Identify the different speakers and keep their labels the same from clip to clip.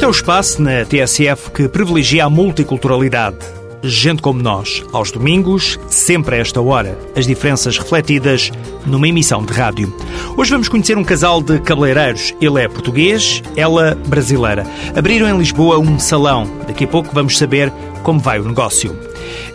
Speaker 1: Este é o espaço na TSF que privilegia a multiculturalidade. Gente como nós, aos domingos, sempre a esta hora, as diferenças refletidas numa emissão de rádio. Hoje vamos conhecer um casal de cabeleireiros. Ele é português, ela brasileira. Abriram em Lisboa um salão. Daqui a pouco vamos saber como vai o negócio.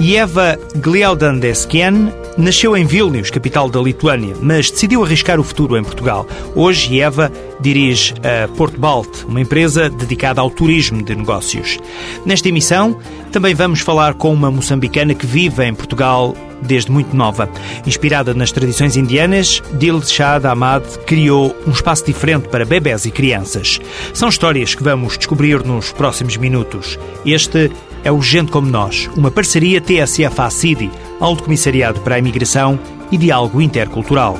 Speaker 1: Eva Gliaudandeskien nasceu em Vilnius, capital da Lituânia, mas decidiu arriscar o futuro em Portugal. Hoje, Eva dirige a Porto Balt, uma empresa dedicada ao turismo de negócios. Nesta emissão, também vamos falar com uma moçambicana que vive em Portugal desde muito nova. Inspirada nas tradições indianas, Dilshad Ahmad criou um espaço diferente para bebés e crianças. São histórias que vamos descobrir nos próximos minutos. Este é o Gente Como Nós, uma parceria TSF-ACIDI, Alto Comissariado para a Imigração e Diálogo Intercultural.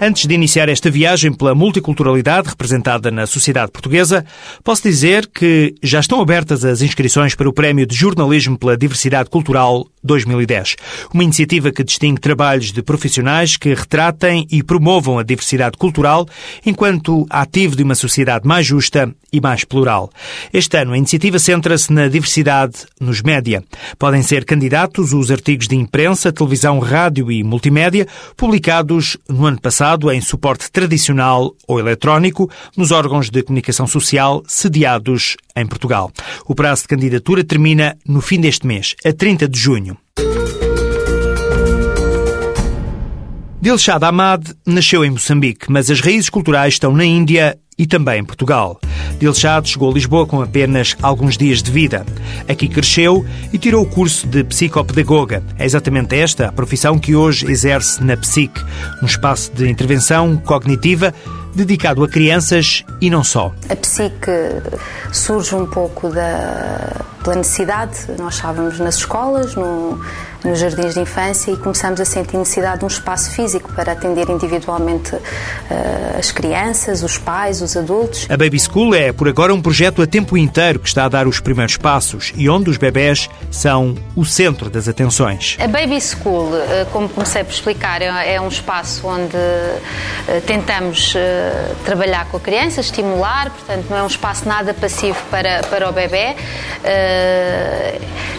Speaker 1: Antes de iniciar esta viagem pela multiculturalidade representada na sociedade portuguesa, posso dizer que já estão abertas as inscrições para o Prémio de Jornalismo pela Diversidade Cultural 2010. Uma iniciativa que distingue trabalhos de profissionais que retratem e promovam a diversidade cultural enquanto ativo de uma sociedade mais justa e mais plural. Este ano, a iniciativa centra-se na diversidade nos média. Podem ser candidatos os artigos de imprensa, televisão, rádio e multimédia publicados no ano passado em suporte tradicional ou eletrónico nos órgãos de comunicação social sediados em Portugal. O prazo de candidatura termina no fim deste mês, a 30 de junho. Dilshad Ahmad nasceu em Moçambique, mas as raízes culturais estão na Índia e também em Portugal. Dilshad chegou a Lisboa com apenas alguns dias de vida. Aqui cresceu e tirou o curso de psicopedagoga. É exatamente esta a profissão que hoje exerce na PSIC, um espaço de intervenção cognitiva dedicado a crianças e não só.
Speaker 2: A PSIC surge um pouco da, pela necessidade. Nós estávamos nas escolas, no, nos jardins de infância e começamos a sentir necessidade de um espaço físico para atender individualmente uh, as crianças, os pais, os adultos.
Speaker 1: A Baby School é, por agora, um projeto a tempo inteiro que está a dar os primeiros passos e onde os bebés são o centro das atenções.
Speaker 2: A Baby School, uh, como comecei por explicar, é, é um espaço onde uh, tentamos trabalhar com a criança, estimular, portanto, não é um espaço nada passivo para, para o bebê.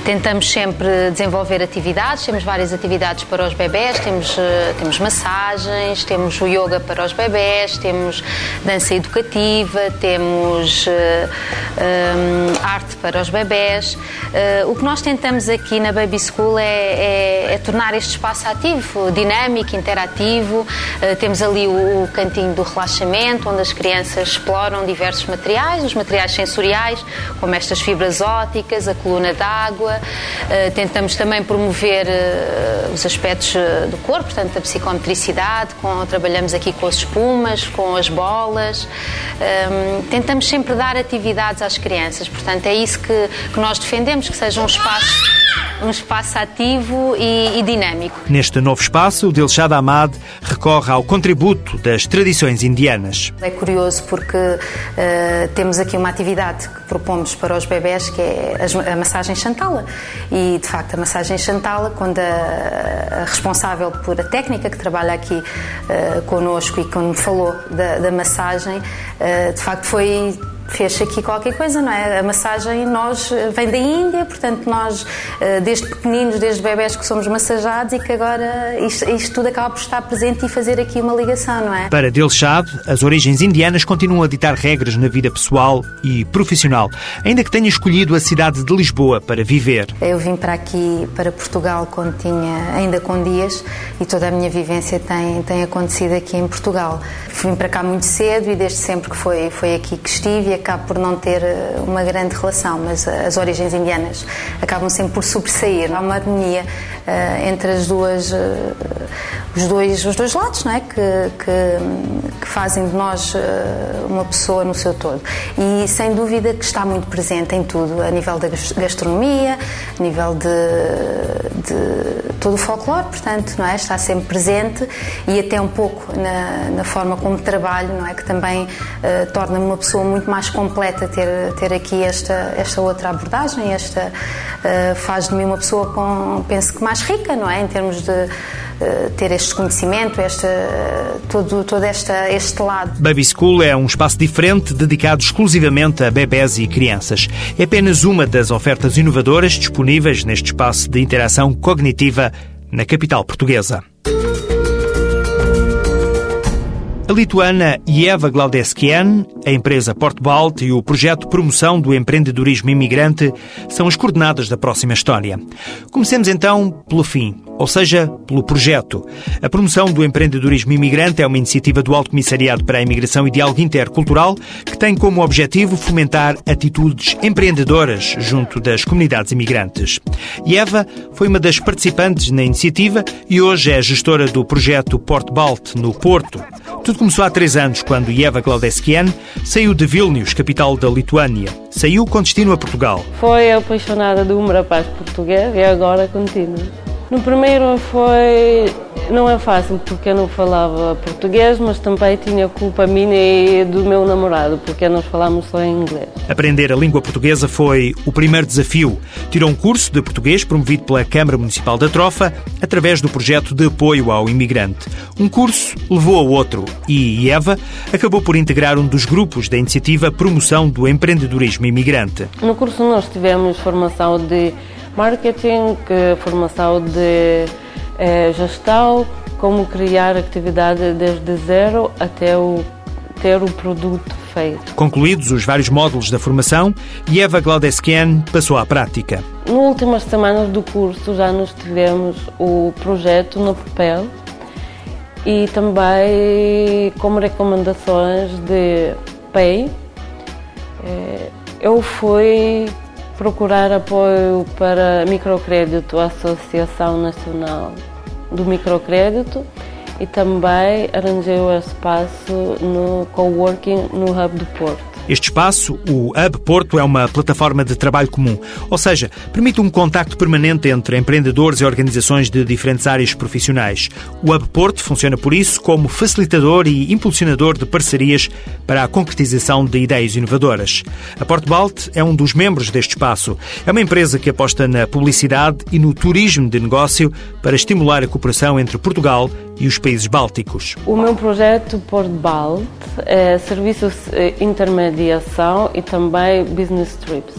Speaker 2: tentamos sempre desenvolver atividades atividades, temos várias atividades para os bebés, temos, eh, temos massagens, temos o yoga para os bebés, temos dança educativa, temos uh, um, arte para os bebés. Uh, o que nós tentamos aqui na Baby School é, é, é tornar este espaço ativo, dinâmico, interativo. Uh, temos ali o, o cantinho do relaxamento, onde as crianças exploram diversos materiais, os materiais sensoriais, como estas fibras ópticas, a coluna d'água. tentamos também promover ver uh, os aspectos uh, do corpo, portanto, a psicometricidade, com, trabalhamos aqui com as espumas, com as bolas. Um, tentamos sempre dar atividades às crianças, portanto, é isso que, que nós defendemos, que seja um espaço um espaço ativo e, e, dinâmico.
Speaker 1: Neste novo espaço, o Dilshad Ahmad recorre ao contributo das tradições indianas.
Speaker 2: É curioso porque uh, temos aqui uma atividade que propomos para os bebés que é a massagem Chantala. E, de facto, a massagem Chantala, quando a, a responsável por a técnica que trabalha aqui uh, connosco e quando me falou da, da massagem, uh, de facto foi fez aqui qualquer coisa, não é? A massagem nós vem da Índia, portanto nós eh, desde pequeninos, desde bebés que somos massajados e que agora isto, isto tudo acaba por estar presente e fazer aqui uma ligação, não é?
Speaker 1: Para Dilshad, as origens indianas continuam a ditar regras na vida pessoal e profissional, ainda que tenha escolhido a cidade de Lisboa para viver.
Speaker 2: Eu vim para aqui, para Portugal, quando tinha ainda com dias e toda a minha vivência tem, tem acontecido aqui em Portugal. Vim para cá muito cedo e desde sempre que foi, foi aqui que estive acaba por não ter eh, uma grande relação, mas as origens indianas acabam sempre por sobressair. Há uma harmonia uh, entre as duas, uh, os, dois, os dois lados, não é? que, que, que fazem de nós uh, uma pessoa no seu todo. E sem dúvida que está muito presente em tudo, a nível da gastronomia, a nível de, de todo o folclore, portanto, não é? está sempre presente e até um pouco na, na forma como trabalho, não é? que também torna-me uma pessoa muito mais completa ter, ter aqui esta, esta outra abordagem, esta faz de mim uma pessoa com, penso que mais rica, não é? Em termos de uh, ter este conhecimento, esta, todo, todo esta, este lado.
Speaker 1: Baby School é um espaço diferente dedicado exclusivamente a bebés e crianças. É apenas uma das ofertas inovadoras disponíveis neste espaço de interação cognitiva na capital portuguesa. A lituana Ieva Glaudeskian, a empresa Portbalt e o projeto Promoção do Empreendedorismo Imigrante são as coordenadas da próxima história. Comecemos então pelo fim, ou seja, pelo projeto. A promoção do empreendedorismo imigrante é uma iniciativa do Alto Comissariado para a Imigração e Diálogo Intercultural que tem como objetivo fomentar atitudes empreendedoras junto das comunidades imigrantes. Ieva foi uma das participantes na iniciativa e hoje é gestora do projeto Portbalt no Porto. Tudo começou há três anos, quando Eva Glaudeskian saiu de Vilnius, capital da Lituânia. Saiu com destino a Portugal.
Speaker 3: Foi apaixonada de um rapaz português e agora continua. No primeiro foi não é fácil porque eu não falava português, mas também tinha culpa minha e do meu namorado, porque nós falamos só em inglês.
Speaker 1: Aprender a língua portuguesa foi o primeiro desafio. Tirou um curso de português promovido pela Câmara Municipal da Trofa através do projeto de apoio ao imigrante. Um curso levou ao outro e Eva acabou por integrar um dos grupos da iniciativa Promoção do Empreendedorismo Imigrante.
Speaker 3: No curso nós tivemos formação de marketing, formação de eh, gestão, como criar atividade desde zero até o, ter o produto feito.
Speaker 1: Concluídos os vários módulos da formação, Eva Glaudeskian passou à prática.
Speaker 3: Nas últimas semanas do curso já nos tivemos o projeto no papel e também como recomendações de PEI. Eh, eu fui procurar apoio para microcrédito à Associação Nacional do Microcrédito e também arranjei o espaço no coworking no Hub do Porto.
Speaker 1: Este espaço, o Hub Porto, é uma plataforma de trabalho comum, ou seja, permite um contacto permanente entre empreendedores e organizações de diferentes áreas profissionais. O Hub Porto funciona por isso como facilitador e impulsionador de parcerias para a concretização de ideias inovadoras. A Portbalt é um dos membros deste espaço. É uma empresa que aposta na publicidade e no turismo de negócio para estimular a cooperação entre Portugal e os países bálticos.
Speaker 3: O meu projeto Portbalt é serviços eh, intermédios mediação e também business trips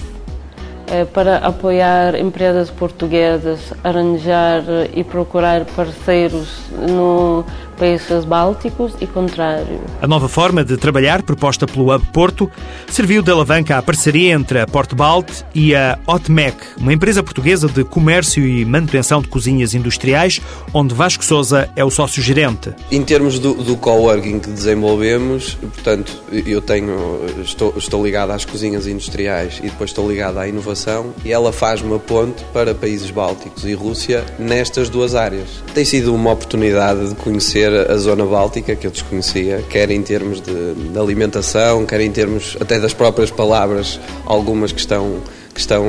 Speaker 3: é para apoiar empresas portuguesas, arranjar e procurar parceiros no países bálticos e contrário.
Speaker 1: A nova forma de trabalhar, proposta pelo Hub Porto, serviu de alavanca à parceria entre a Portbalt e a Hotmec, uma empresa portuguesa de comércio e manutenção de cozinhas industriais, onde Vasco Souza é o sócio-gerente.
Speaker 4: Em termos do, do coworking que desenvolvemos, portanto, eu tenho, estou, estou ligado às cozinhas industriais e depois estou ligado à inovação e ela faz uma ponte para países bálticos e Rússia nestas duas áreas. Tem sido uma oportunidade de conhecer conhecer a zona báltica, que eu desconhecia, quer em termos de, de alimentação, quer em termos até das próprias palavras, algumas que estão, que estão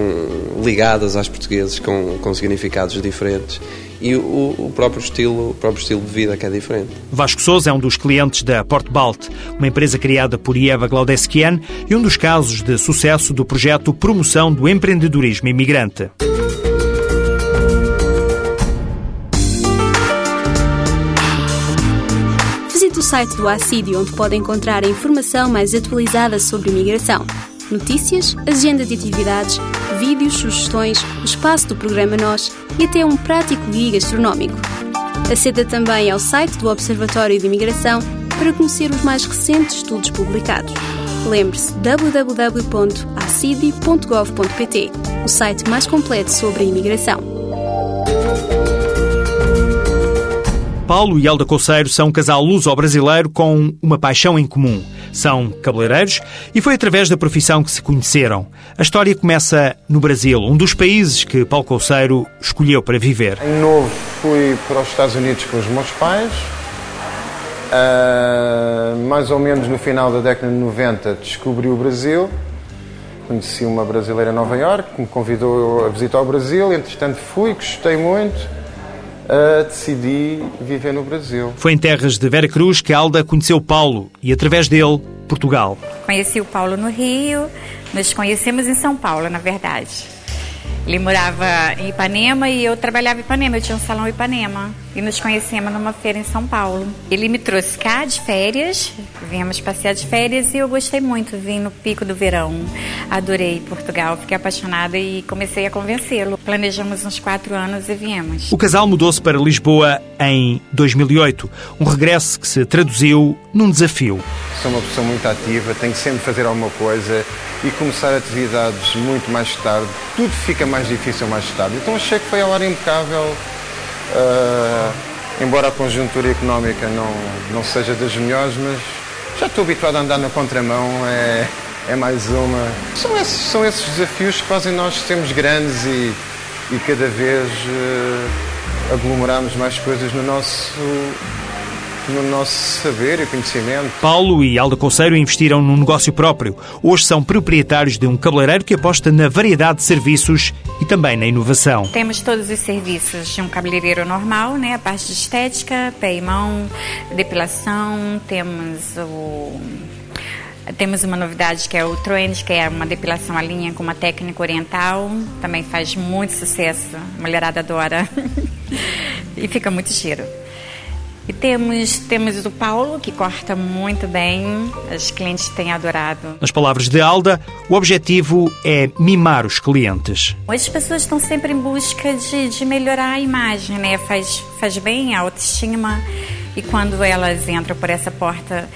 Speaker 4: ligadas às portugueses com, com significados diferentes e o, o, próprio estilo, o próprio estilo de vida que é diferente.
Speaker 1: Vasco Souza é um dos clientes da Portbalt, uma empresa criada por Ieva Glaudeskian e um dos casos de sucesso do projeto Promoção do Empreendedorismo Imigrante.
Speaker 5: Site do ACID, onde pode encontrar a informação mais atualizada sobre imigração. Notícias, agenda de atividades, vídeos, sugestões, o espaço do programa Nós e até um prático guia gastronómico. Aceda também ao site do Observatório de Imigração para conhecer os mais recentes estudos publicados. Lembre-se www.acidi.gov.pt, o site mais completo sobre a imigração.
Speaker 1: Paulo e Elda Coceiro são um casal luso-brasileiro com uma paixão em comum. São cabeleireiros e foi através da profissão que se conheceram. A história começa no Brasil, um dos países que Paulo Coceiro escolheu para viver.
Speaker 6: Em novo fui para os Estados Unidos com os meus pais. Uh, mais ou menos no final da década de 90 descobri o Brasil. Conheci uma brasileira em Nova York que me convidou a visitar o Brasil. Entretanto fui, gostei muito uh, decidi viver no Brasil.
Speaker 1: Foi em terras de Vera Cruz que Alda conheceu Paulo e, através dele, Portugal.
Speaker 7: Conheci o Paulo no Rio, nos conhecemos em São Paulo, na verdade. Ele morava em Ipanema e eu trabalhava em Ipanema. Eu tinha um salão em Ipanema. E nos conhecemos numa feira em São Paulo. Ele me trouxe cá de férias. Viemos passear de férias e eu gostei muito. Vim no pico do verão. Adorei Portugal. Fiquei apaixonada e comecei a convencê-lo. Planejamos uns quatro anos e viemos.
Speaker 1: O casal mudou-se para Lisboa em 2008. Um regresso que se traduziu num desafio.
Speaker 6: Sou uma pessoa muito ativa. Tenho que sempre fazer alguma coisa e começar atividades muito mais tarde, tudo fica mais difícil mais tarde. Então achei que foi a hora impecável, uh, embora a conjuntura económica não, não seja das melhores, mas já estou habituado a andar na contramão, é, é mais uma. São esses, são esses desafios que fazem nós sermos grandes e, e cada vez uh, aglomerarmos mais coisas no nosso no nosso saber e conhecimento.
Speaker 1: Paulo e Alda Conceiro investiram num negócio próprio. Hoje são proprietários de um cabeleireiro que aposta na variedade de serviços e também na inovação.
Speaker 7: Temos todos os serviços de um cabeleireiro normal, né? A parte de estética, pé e mão, depilação, temos o temos uma novidade que é o Trend, que é uma depilação à linha com uma técnica oriental. Também faz muito sucesso. A mulherada adora. e fica muito cheiro. E temos, temos o Paulo, que corta muito bem, os clientes têm adorado.
Speaker 1: Nas palavras de Alda, o objetivo é mimar os clientes.
Speaker 7: As pessoas estão sempre em busca de, de melhorar a imagem, né? Faz, faz bem a autoestima e quando elas entram por essa porta,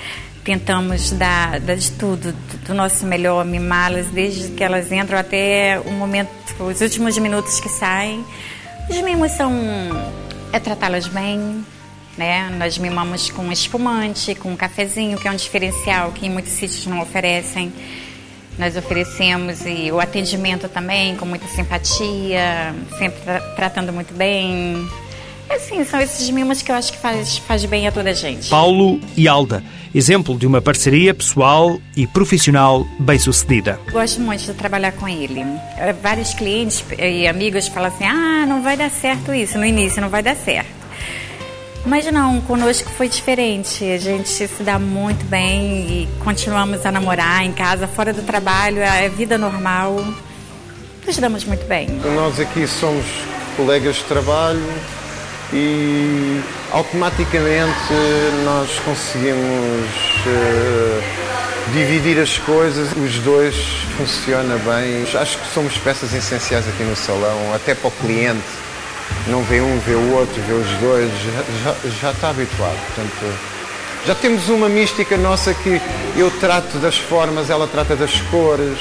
Speaker 7: tentamos dar, dar de tudo, do nosso melhor, mimá-las desde que elas entram até o momento, os últimos minutos que saem. Os mimos são é tratá-las bem, né? Nós mimamos com espumante, com cafezinho, que é um diferencial que em muitos sítios não oferecem. Nós oferecemos e o atendimento também com muita simpatia, sempre tra tratando muito bem. Assim, são esses mimos que eu acho que faz, faz bem a toda a gente.
Speaker 1: Paulo e Alda, exemplo de uma parceria pessoal e profissional bem-sucedida.
Speaker 7: Gosto muito de trabalhar com ele. Eh, vários clientes e amigos falam assim: ah, não vai dar certo isso. No início não vai dar certo. Mas não, conosco foi diferente. A gente se dá muito bem e continuamos a namorar em casa, fora do trabalho, é vida normal. Nos damos muito bem.
Speaker 6: Nós aqui somos colegas de trabalho e automaticamente nós conseguimos uh, dividir as coisas, os dois funciona bem. Acho que somos peças essenciais aqui no salão, até para o cliente não vê um, vê o outro, vê os dois, já, já, já está habituado. Portanto, já temos uma mística nossa que eu trato das formas, ela trata das cores.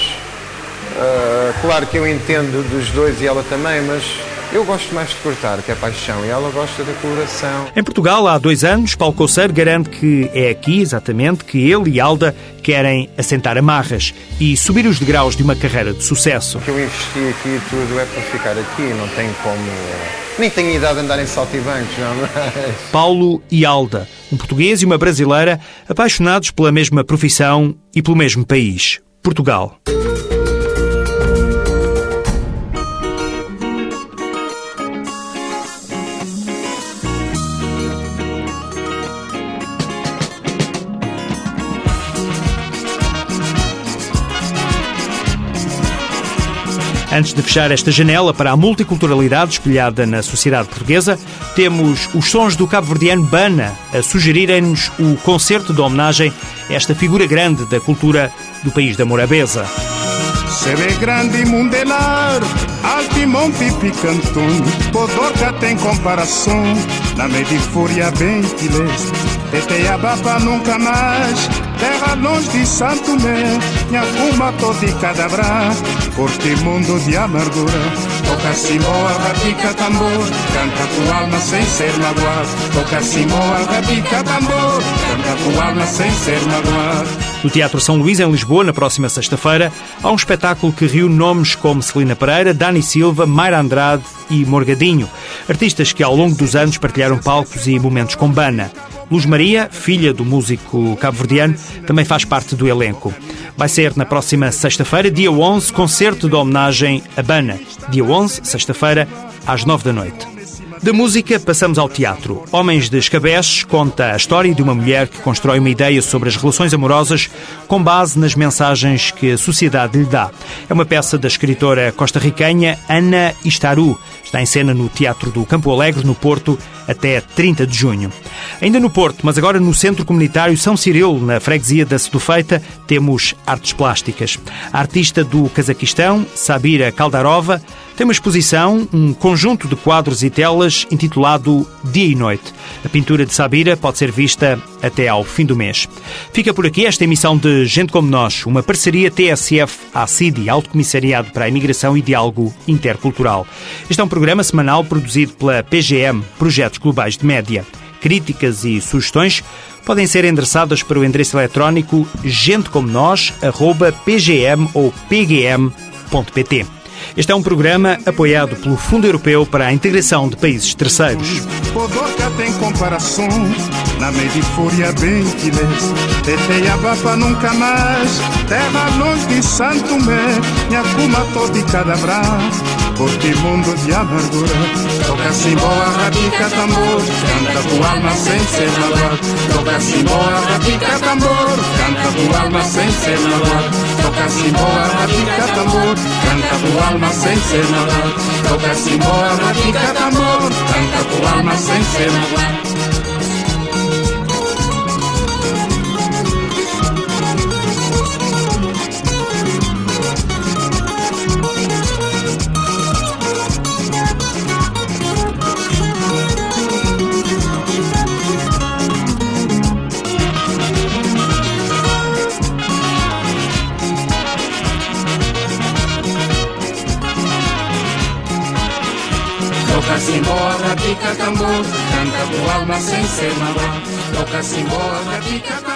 Speaker 6: Uh, claro que eu entendo dos dois e ela também, mas eu gosto mais de cortar, que é paixão, e ela gosta da coloração.
Speaker 1: Em Portugal, há dois anos, Paulo Coceiro garante que é aqui, exatamente, que ele e Alda querem assentar amarras e subir os degraus de uma carreira de sucesso.
Speaker 6: O que eu investi aqui tudo é para ficar aqui, não tem como... Nem tenho idade de andar em saltibancos, não é?
Speaker 1: Paulo e Alda, um português e uma brasileira, apaixonados pela mesma profissão e pelo mesmo país, Portugal. Antes de fechar esta janela para a multiculturalidade espelhada na sociedade portuguesa, temos os sons do cabo-verdiano Bana a sugerirem-nos o concerto de homenagem a esta figura grande da cultura do país da Morabeza.
Speaker 8: Se vê grande mundelar, alto e monte picantão, Podorca tem comparação, na medifúria bem que leste, Teteababa nunca mais, terra longe de Santo Mé, Nhacuma todo de cadabra, corte mundo de amargura, Toca cimboa, rapica tambor, canta tua alma sem ser magoado. Toca cimboa, rapica tambor, canta tua alma sem ser magoado.
Speaker 1: No Teatro São Luís, em Lisboa, na próxima sexta-feira, há um espetáculo que reúne nomes como Celina Pereira, Dani Silva, Mayra Andrade e Morgadinho, artistas que ao longo dos anos partilharam palcos e momentos com Bana. Luz Maria, filha do músico cabo-verdiano, também faz parte do elenco. Vai ser na próxima sexta-feira, dia 11, concerto de homenagem a Bana. Dia 11, sexta-feira, às 9 da noite. Da música, passamos ao teatro. Homens de Escabeches conta a história de uma mulher que constrói uma ideia sobre as relações amorosas com base nas mensagens que a sociedade lhe dá. É uma peça da escritora costarriquenha Ana Istaru. Está em cena no Teatro do Campo Alegre, no Porto, até 30 de junho. Ainda no Porto, mas agora no Centro Comunitário São Cirilo, na freguesia da Sedufeita, temos artes plásticas. A artista do Cazaquistão, Sabira Kaldarova, tem uma exposição, um conjunto de quadros e telas intitulado Dia e Noite. A pintura de Sabira pode ser vista até ao fim do mês. Fica por aqui esta emissão de Gente Como Nós, uma parceria TSF-ACIDI, Alto Comissariado para a Imigração e Diálogo Intercultural. Este é um programa semanal produzido pela PGM, Projetos Globais de Média. Críticas e sugestões podem ser endereçadas para o endereço eletrónico gentecomonos.pgm ou pgm.pt. Este é um programa apoiado pelo Fundo Europeu para a Integração de Países Terceiros.
Speaker 8: Porque mundo de amargura. Toca cimboa, rabica tambor, canta tua alma sem ser magoado. Toca cimboa, rabica tambor, canta tua alma sem ser magoado. Toca cimboa, rabica tambor, canta tua alma sem ser magoado. Toca cimboa, rabica tambor, canta tua alma sem ser magoado. Simona, Simona,